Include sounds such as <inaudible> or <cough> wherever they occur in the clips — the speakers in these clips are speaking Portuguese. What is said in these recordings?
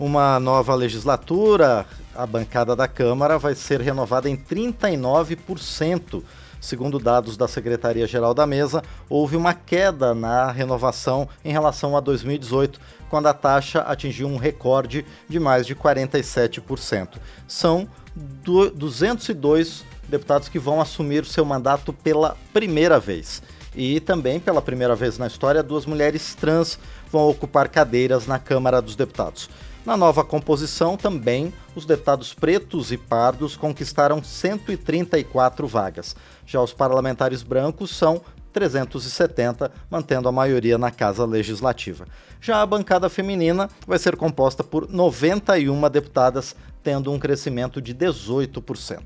uma nova legislatura, a bancada da Câmara vai ser renovada em 39%. Segundo dados da Secretaria-Geral da Mesa, houve uma queda na renovação em relação a 2018, quando a taxa atingiu um recorde de mais de 47%. São 202 deputados que vão assumir seu mandato pela primeira vez. E também, pela primeira vez na história, duas mulheres trans vão ocupar cadeiras na Câmara dos Deputados. Na nova composição, também, os deputados pretos e pardos conquistaram 134 vagas. Já os parlamentares brancos são 370, mantendo a maioria na Casa Legislativa. Já a bancada feminina vai ser composta por 91 deputadas, tendo um crescimento de 18%.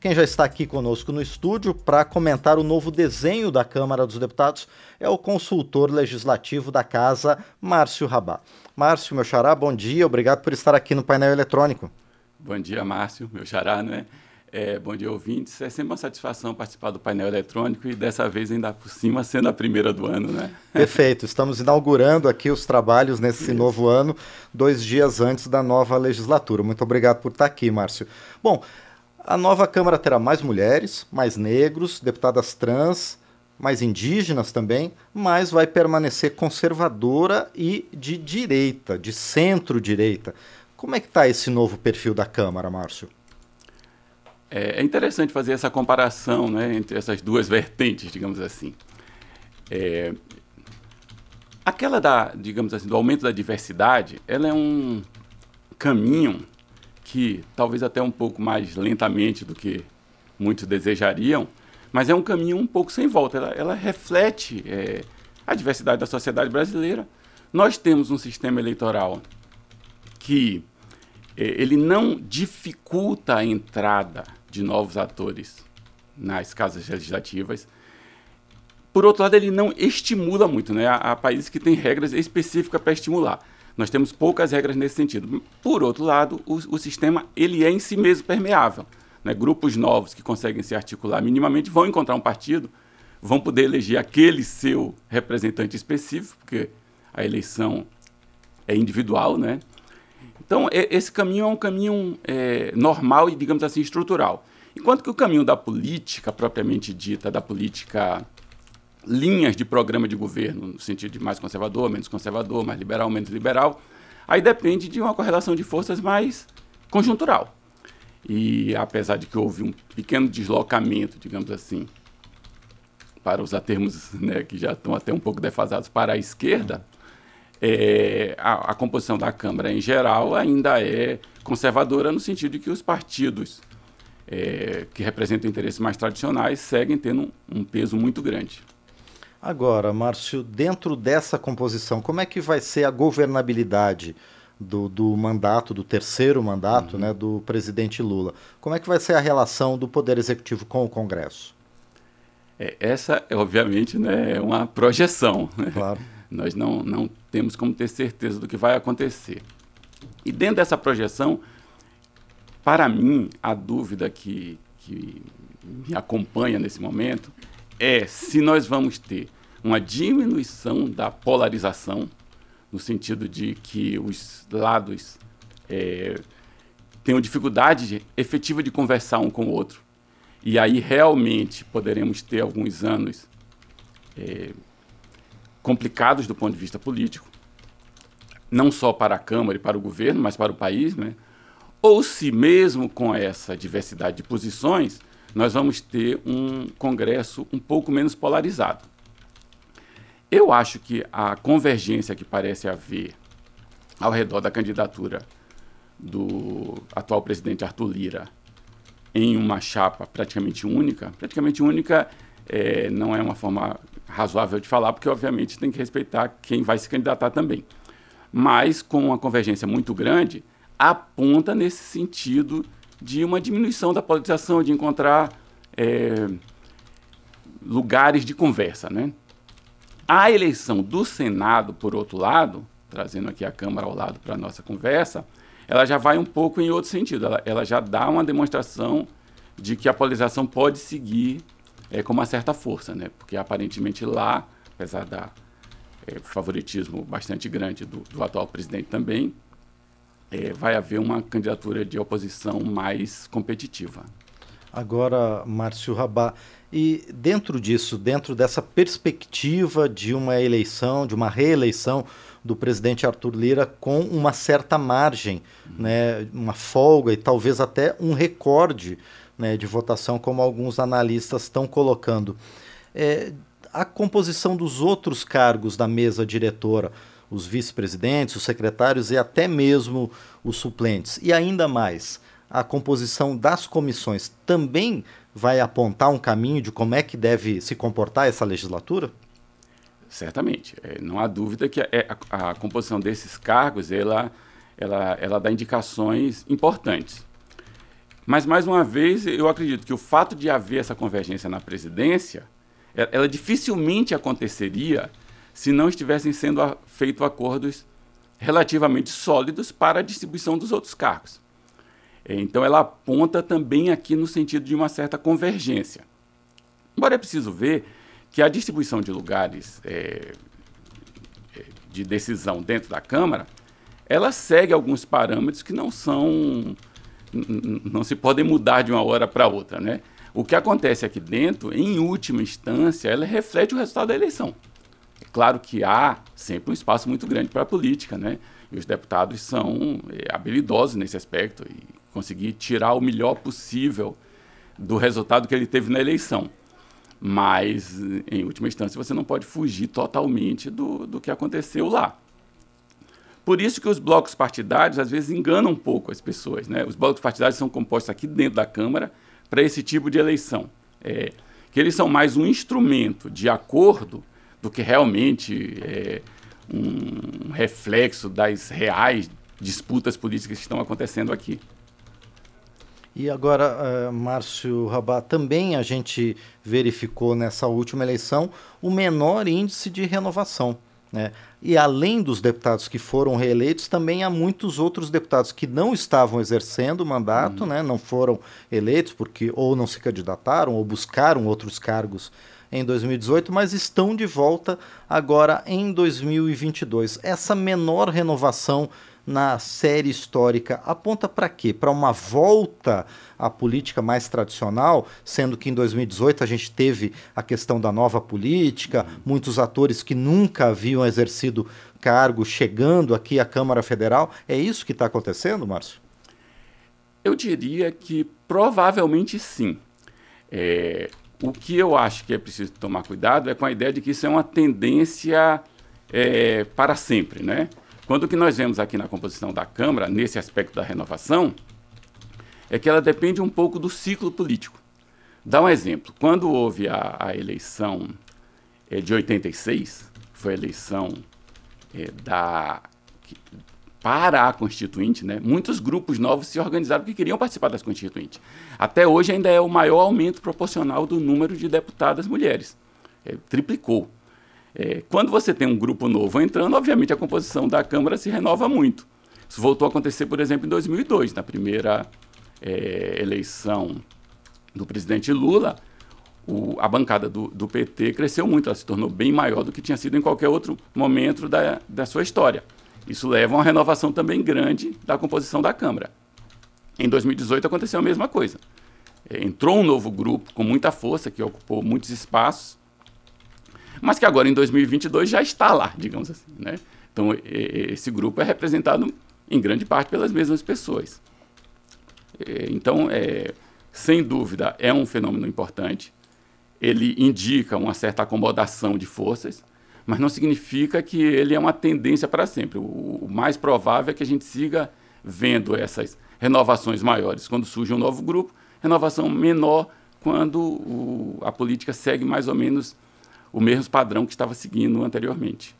Quem já está aqui conosco no estúdio para comentar o novo desenho da Câmara dos Deputados é o consultor legislativo da Casa, Márcio Rabá. Márcio, meu xará, bom dia, obrigado por estar aqui no painel eletrônico. Bom dia, Márcio, meu xará, não é? É, bom dia, ouvintes. É sempre uma satisfação participar do painel eletrônico e dessa vez ainda por cima sendo a primeira do ano, né? Perfeito. Estamos inaugurando aqui os trabalhos nesse Isso. novo ano, dois dias antes da nova legislatura. Muito obrigado por estar aqui, Márcio. Bom, a nova Câmara terá mais mulheres, mais negros, deputadas trans, mais indígenas também, mas vai permanecer conservadora e de direita, de centro-direita. Como é que está esse novo perfil da Câmara, Márcio? É, é, interessante fazer essa comparação né, entre essas duas <laughs> vertentes, digamos assim. É, aquela da, digamos assim, do aumento da diversidade, ela é um caminho que talvez até um pouco mais lentamente do que muitos desejariam, mas é um caminho um pouco sem volta. Ela, ela reflete é, a diversidade da sociedade brasileira. Nós temos um sistema eleitoral que é, ele não dificulta a entrada de novos atores nas casas legislativas. Por outro lado, ele não estimula muito, né? Há, países que têm regras específicas para estimular. Nós temos poucas regras nesse sentido. Por outro lado, o, o sistema ele é em si mesmo permeável. Né? Grupos novos que conseguem se articular minimamente vão encontrar um partido, vão poder eleger aquele seu representante específico, porque a eleição é individual, né? Então, esse caminho é um caminho é, normal e, digamos assim, estrutural. Enquanto que o caminho da política, propriamente dita, da política linhas de programa de governo, no sentido de mais conservador, menos conservador, mais liberal, menos liberal, aí depende de uma correlação de forças mais conjuntural. E apesar de que houve um pequeno deslocamento, digamos assim, para usar termos né, que já estão até um pouco defasados para a esquerda, é, a, a, composição da Câmara em geral ainda é conservadora no sentido de que os partidos é, que representam interesses mais tradicionais seguem tendo um, um peso muito grande. Agora, Márcio, dentro dessa composição, como é que vai ser a governabilidade do, do mandato, do terceiro mandato uhum. né, do presidente Lula? Como é que vai ser a relação do Poder Executivo com o Congresso? É, essa, obviamente, né, é uma projeção. Né? Claro. Nós não, não temos como ter certeza do que vai acontecer. E dentro dessa projeção, para mim, a dúvida que, que me acompanha nesse momento é se nós vamos ter uma diminuição da polarização, no sentido de que os lados é, tenham dificuldade de, efetiva de conversar um com o outro. E aí realmente poderemos ter alguns anos é, complicados do ponto de vista político, não só para a Câmara e para o governo, mas para o país, né? ou se mesmo com essa diversidade de posições, nós vamos ter um Congresso um pouco menos polarizado. Eu acho que a convergência que parece haver ao redor da candidatura do atual presidente Arthur Lira em uma chapa praticamente única, praticamente única é, não é uma forma razoável de falar, porque obviamente tem que respeitar quem vai se candidatar também. Mas com uma convergência muito grande, aponta nesse sentido de uma diminuição da politização, de encontrar é, lugares de conversa. Né? A eleição do Senado, por outro lado, trazendo aqui a Câmara ao lado para a nossa conversa, ela já vai um pouco em outro sentido. Ela, ela já dá uma demonstração de que a polarização pode seguir é, com uma certa força, né? Porque aparentemente lá, apesar da é, favoritismo bastante grande do, do atual presidente também, é, vai haver uma candidatura de oposição mais competitiva. Agora, Márcio Rabá, e dentro disso, dentro dessa perspectiva de uma eleição, de uma reeleição do presidente Arthur Lira com uma certa margem, né, uma folga e talvez até um recorde né, de votação, como alguns analistas estão colocando. É, a composição dos outros cargos da mesa diretora, os vice-presidentes, os secretários e até mesmo os suplentes, e ainda mais, a composição das comissões também vai apontar um caminho de como é que deve se comportar essa legislatura? Certamente. É, não há dúvida que a, é, a, a, composição desses cargos ela, ela, ela dá indicações importantes. Mas, mais uma vez, eu acredito que o fato de haver essa convergência na presidência, ela, ela dificilmente aconteceria se não estivessem sendo feitos acordos relativamente sólidos para a distribuição dos outros cargos. Então, ela aponta também aqui no sentido de uma certa convergência. Embora é preciso ver que a distribuição de lugares é, é de decisão dentro da Câmara, ela segue alguns parâmetros que não são não se podem mudar de uma hora para outra, né? O que acontece aqui dentro, em última instância, ela reflete o resultado da eleição. É claro que há sempre um espaço muito grande para a política, né? E os deputados são é, habilidosos nesse aspecto e conseguir tirar o melhor possível do resultado que ele teve na eleição. Mas, em última instância, você não pode fugir totalmente do, do que aconteceu lá. Por isso que os blocos partidários, às vezes, enganam um pouco as pessoas. Né? Os blocos partidários são compostos aqui dentro da Câmara para esse tipo de eleição. É, que eles são mais um instrumento de acordo do que realmente é, um reflexo das reais disputas políticas que estão acontecendo aqui. E agora, uh, Márcio Rabat, também a gente verificou nessa última eleição o menor índice de renovação. Né? E além dos deputados que foram reeleitos, também há muitos outros deputados que não estavam exercendo o mandato, uhum. né? não foram eleitos porque ou não se candidataram ou buscaram outros cargos em 2018, mas estão de volta agora em 2022. Essa menor renovação na série histórica aponta para quê? Para uma volta à política mais tradicional, sendo que em 2018 a gente teve a questão da nova política, muitos atores que nunca haviam exercido cargo chegando aqui à Câmara Federal. É isso que está acontecendo, Márcio? Eu diria que provavelmente sim. É, o que eu acho que é preciso tomar cuidado é com a ideia de que isso é uma tendência é, para sempre, né? Quando o que nós vemos aqui na composição da Câmara, nesse aspecto da renovação, é que ela depende um pouco do ciclo político. Dá um exemplo. Quando houve a, a eleição é, de 86, foi a eleição é, da, para a Constituinte, né, muitos grupos novos se organizaram que queriam participar das Constituintes. Até hoje ainda é o maior aumento proporcional do número de deputadas mulheres. É, triplicou. É, quando você tem um grupo novo entrando, obviamente a composição da Câmara se renova muito. Isso voltou a acontecer, por exemplo, em 2002, na primeira é, eleição do presidente Lula, o, a bancada do, do, PT cresceu muito, ela se tornou bem maior do que tinha sido em qualquer outro momento da, da sua história. Isso leva a uma renovação também grande da composição da Câmara. Em 2018 aconteceu a mesma coisa. É, entrou um novo grupo com muita força, que ocupou muitos espaços, mas que agora em 2022 já está lá, digamos assim. Né? Então, esse grupo é representado em grande parte pelas mesmas pessoas. Então, é, sem dúvida, é um fenômeno importante. Ele indica uma certa acomodação de forças, mas não significa que ele é uma tendência para sempre. O, mais provável é que a gente siga vendo essas renovações maiores quando surge um novo grupo, renovação menor quando o, a política segue mais ou menos o mesmo padrão que estava seguindo anteriormente.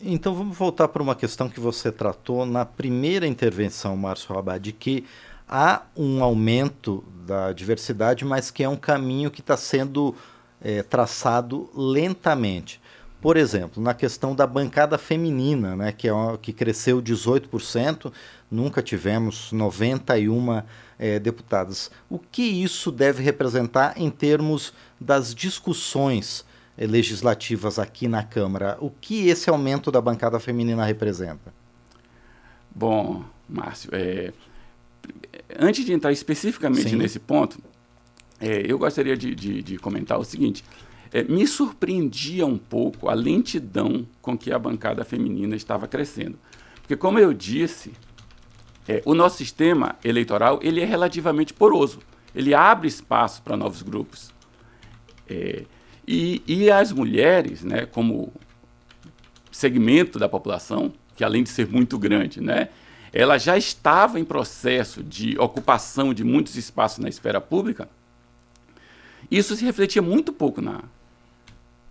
Então vamos voltar para uma questão que você tratou na primeira intervenção, Márcio de que há um aumento da diversidade, mas que é um caminho que está sendo é, traçado lentamente. Por exemplo, na questão da bancada feminina, né, que, é uma, que cresceu 18%, nunca tivemos 91 é, deputadas. O que isso deve representar em termos das discussões legislativas aqui na Câmara. O que esse aumento da bancada feminina representa? Bom, Márcio. É, antes de entrar especificamente Sim. nesse ponto, é, eu gostaria de, de, de, comentar o seguinte. É, me surpreendia um pouco a lentidão com que a bancada feminina estava crescendo. Porque, como eu disse, é, o nosso sistema eleitoral ele é relativamente poroso. Ele abre espaço para novos grupos. É, e, e as mulheres, né, como segmento da população, que além de ser muito grande, né, ela já estava em processo de ocupação de muitos espaços na esfera pública, isso se refletia muito pouco na,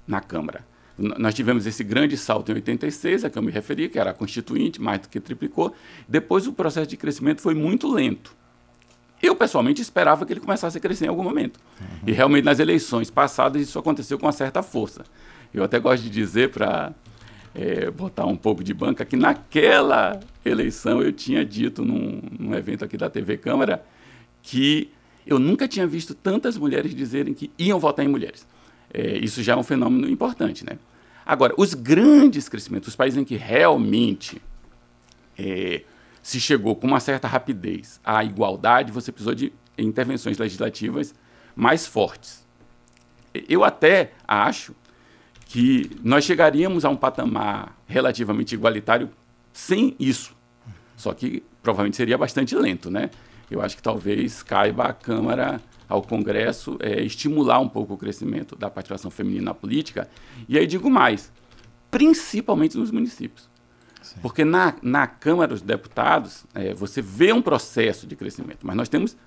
na Câmara. Nós tivemos esse grande salto em 86, a que eu me referi, que era a Constituinte, mais do que triplicou. Depois o processo de crescimento foi muito lento. Eu, pessoalmente, esperava que ele começasse a crescer em algum momento. Uhum. E realmente, nas eleições passadas, isso aconteceu com uma certa força. Eu até gosto de dizer, para é, botar um pouco de banca, que naquela eleição eu tinha dito num, num evento aqui da TV Câmara que eu nunca tinha visto tantas mulheres dizerem que iam votar em mulheres. É, isso já é um fenômeno importante, né? Agora, os grandes crescimentos, os países em que realmente é, se chegou com uma certa rapidez à igualdade, você precisou de intervenções legislativas mais fortes. Eu até acho que nós chegaríamos a um patamar relativamente igualitário sem isso. Só que provavelmente seria bastante lento, né? eu acho que talvez caiba à Câmara, ao Congresso, é, estimular um pouco o crescimento da participação feminina na política. E aí digo mais, principalmente nos municípios. Sim. Porque na, na Câmara dos Deputados, é, você vê um processo de crescimento, mas nós temos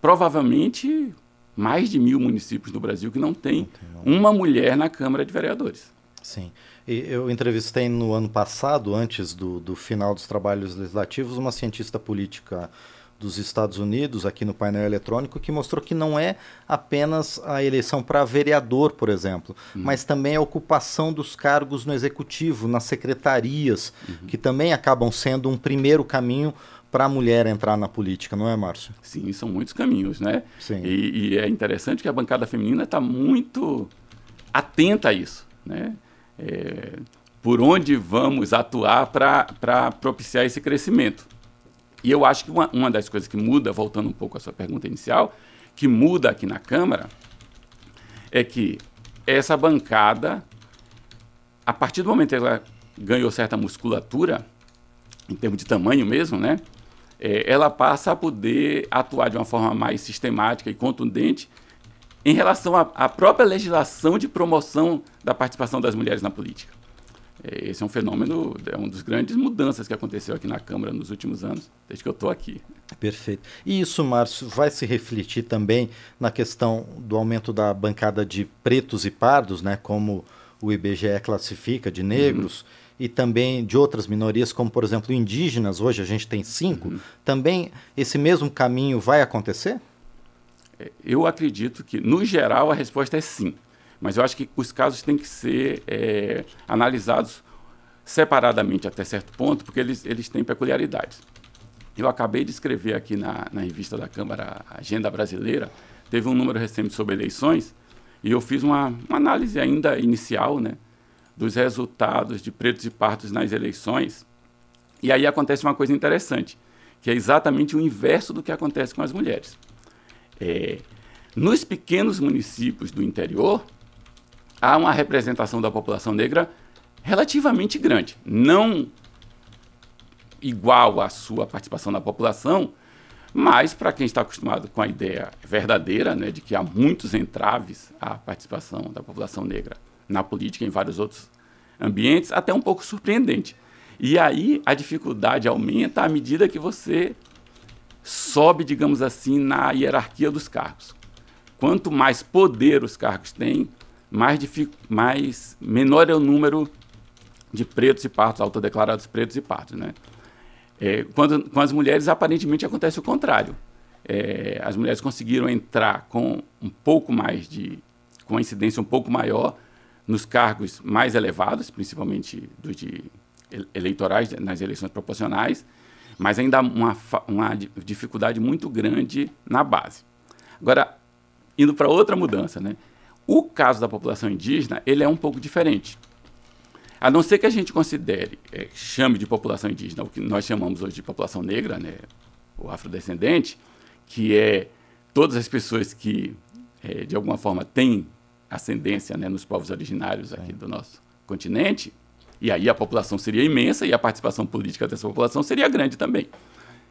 provavelmente mais de mil municípios no Brasil que não tem, uma mulher na Câmara de Vereadores. Sim. Eu entrevistei no ano passado, antes do, do final dos trabalhos legislativos, uma cientista política dos Estados Unidos aqui no painel eletrônico que mostrou que não é apenas a eleição para vereador, por exemplo, uhum. mas também a ocupação dos cargos no executivo, nas secretarias, uhum. que também acabam sendo um primeiro caminho para a mulher entrar na política, não é, Márcio? Sim, são muitos caminhos, né? Sim. E, e é interessante que a bancada feminina está muito atenta a isso, né? É, por onde vamos atuar para propiciar esse crescimento. E eu acho que uma, uma das coisas que muda, voltando um pouco à sua pergunta inicial, que muda aqui na Câmara, é que essa bancada, a partir do momento que ela ganhou certa musculatura, em termos de tamanho mesmo, né? É, ela passa a poder atuar de uma forma mais sistemática e contundente em relação à própria legislação de promoção da participação das mulheres na política. Esse é um fenômeno, é uma das grandes mudanças que aconteceu aqui na Câmara nos últimos anos, desde que eu estou aqui. Perfeito. E isso, Márcio, vai se refletir também na questão do aumento da bancada de pretos e pardos, né, como o IBGE classifica, de negros, uhum. e também de outras minorias, como, por exemplo, indígenas, hoje a gente tem cinco. Uhum. Também esse mesmo caminho vai acontecer? É, eu acredito que, no geral, a resposta é sim. Mas eu acho que os casos têm que ser é, analisados separadamente até certo ponto, porque eles, eles têm peculiaridades. Eu acabei de escrever aqui na, na revista da Câmara Agenda Brasileira, teve um número recente sobre eleições, e eu fiz uma, uma análise ainda inicial né, dos resultados de pretos e partos nas eleições. E aí acontece uma coisa interessante, que é exatamente o inverso do que acontece com as mulheres. É, nos pequenos municípios do interior, há uma representação da população negra relativamente grande. Não igual à sua participação na população, mas para quem está acostumado com a ideia verdadeira né, de que há muitos entraves à participação da população negra na política e em vários outros ambientes, até um pouco surpreendente. E aí a dificuldade aumenta à medida que você sobe, digamos assim, na hierarquia dos cargos. Quanto mais poder os cargos têm, mais, mais menor é o número de pretos e partos, autodeclarados pretos e partos. Né? É, quando, com as mulheres, aparentemente acontece o contrário. É, as mulheres conseguiram entrar com um pouco mais de. com incidência um pouco maior nos cargos mais elevados, principalmente dos de eleitorais, nas eleições proporcionais, mas ainda uma, uma dificuldade muito grande na base. Agora, indo para outra mudança, né? O caso da população indígena, ele é um pouco diferente. A não ser que a gente considere, é, chame de população indígena, o que nós chamamos hoje de população negra, né, o afrodescendente, que é todas as pessoas que, é, de alguma forma, têm ascendência né, nos povos originários aqui do nosso continente, e aí a população seria imensa e a participação política dessa população seria grande também.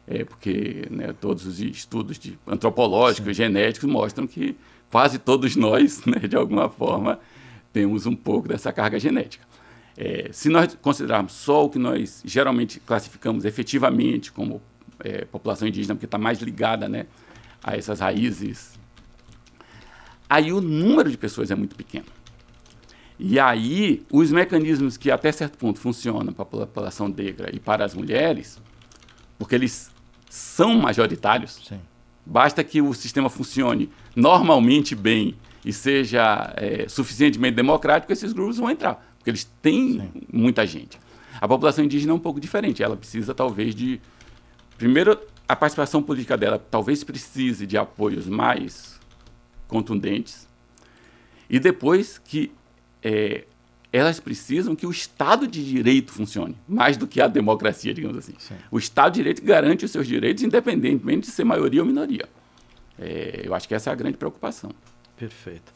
É, porque né, todos os estudos de antropológicos, Sim. genéticos mostram que quase todos nós, <laughs> né, de alguma forma, temos um pouco dessa carga genética. É, se nós considerarmos só o que nós geralmente classificamos efetivamente como é, população indígena, porque está mais ligada né, a essas raízes, aí o número de pessoas é muito pequeno. E aí, os mecanismos que até certo ponto funcionam para a população negra e para as mulheres, porque eles são majoritários, Sim. Basta que o sistema funcione normalmente bem e seja é, suficientemente democrático, esses grupos vão entrar, porque eles têm Sim. muita gente. A população indígena é um pouco diferente, ela precisa talvez de. Primeiro, a participação política dela talvez precise de apoios mais contundentes, e depois que é, elas precisam que o Estado de Direito funcione, mais do que a democracia, digamos assim. Sim. O Estado de Direito garante os seus direitos, independentemente de ser maioria ou minoria. É, eu acho que essa é a grande preocupação. Perfeito.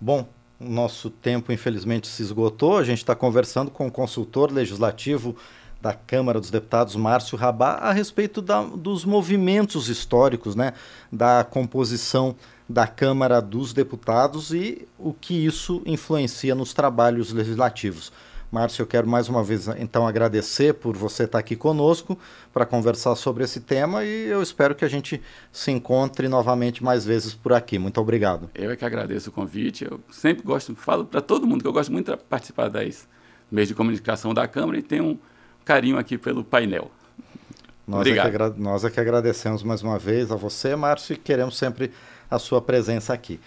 Bom, o nosso tempo, infelizmente, se esgotou. A gente está conversando com o consultor legislativo da Câmara dos Deputados, Márcio Rabá, a respeito da, dos movimentos históricos, né, da composição da Câmara dos Deputados e o que isso influencia nos trabalhos legislativos. Márcio, eu quero mais uma vez então agradecer por você estar aqui conosco para conversar sobre esse tema e eu espero que a gente se encontre novamente mais vezes por aqui. Muito obrigado. Eu é que agradeço o convite. Eu sempre gosto, falo para todo mundo que eu gosto muito de participar das meios de comunicação da Câmara e tenho um carinho aqui pelo painel. Nós Obrigado. É que, nós é que agradecemos mais uma vez a você, Márcio, e queremos sempre a sua presença aqui.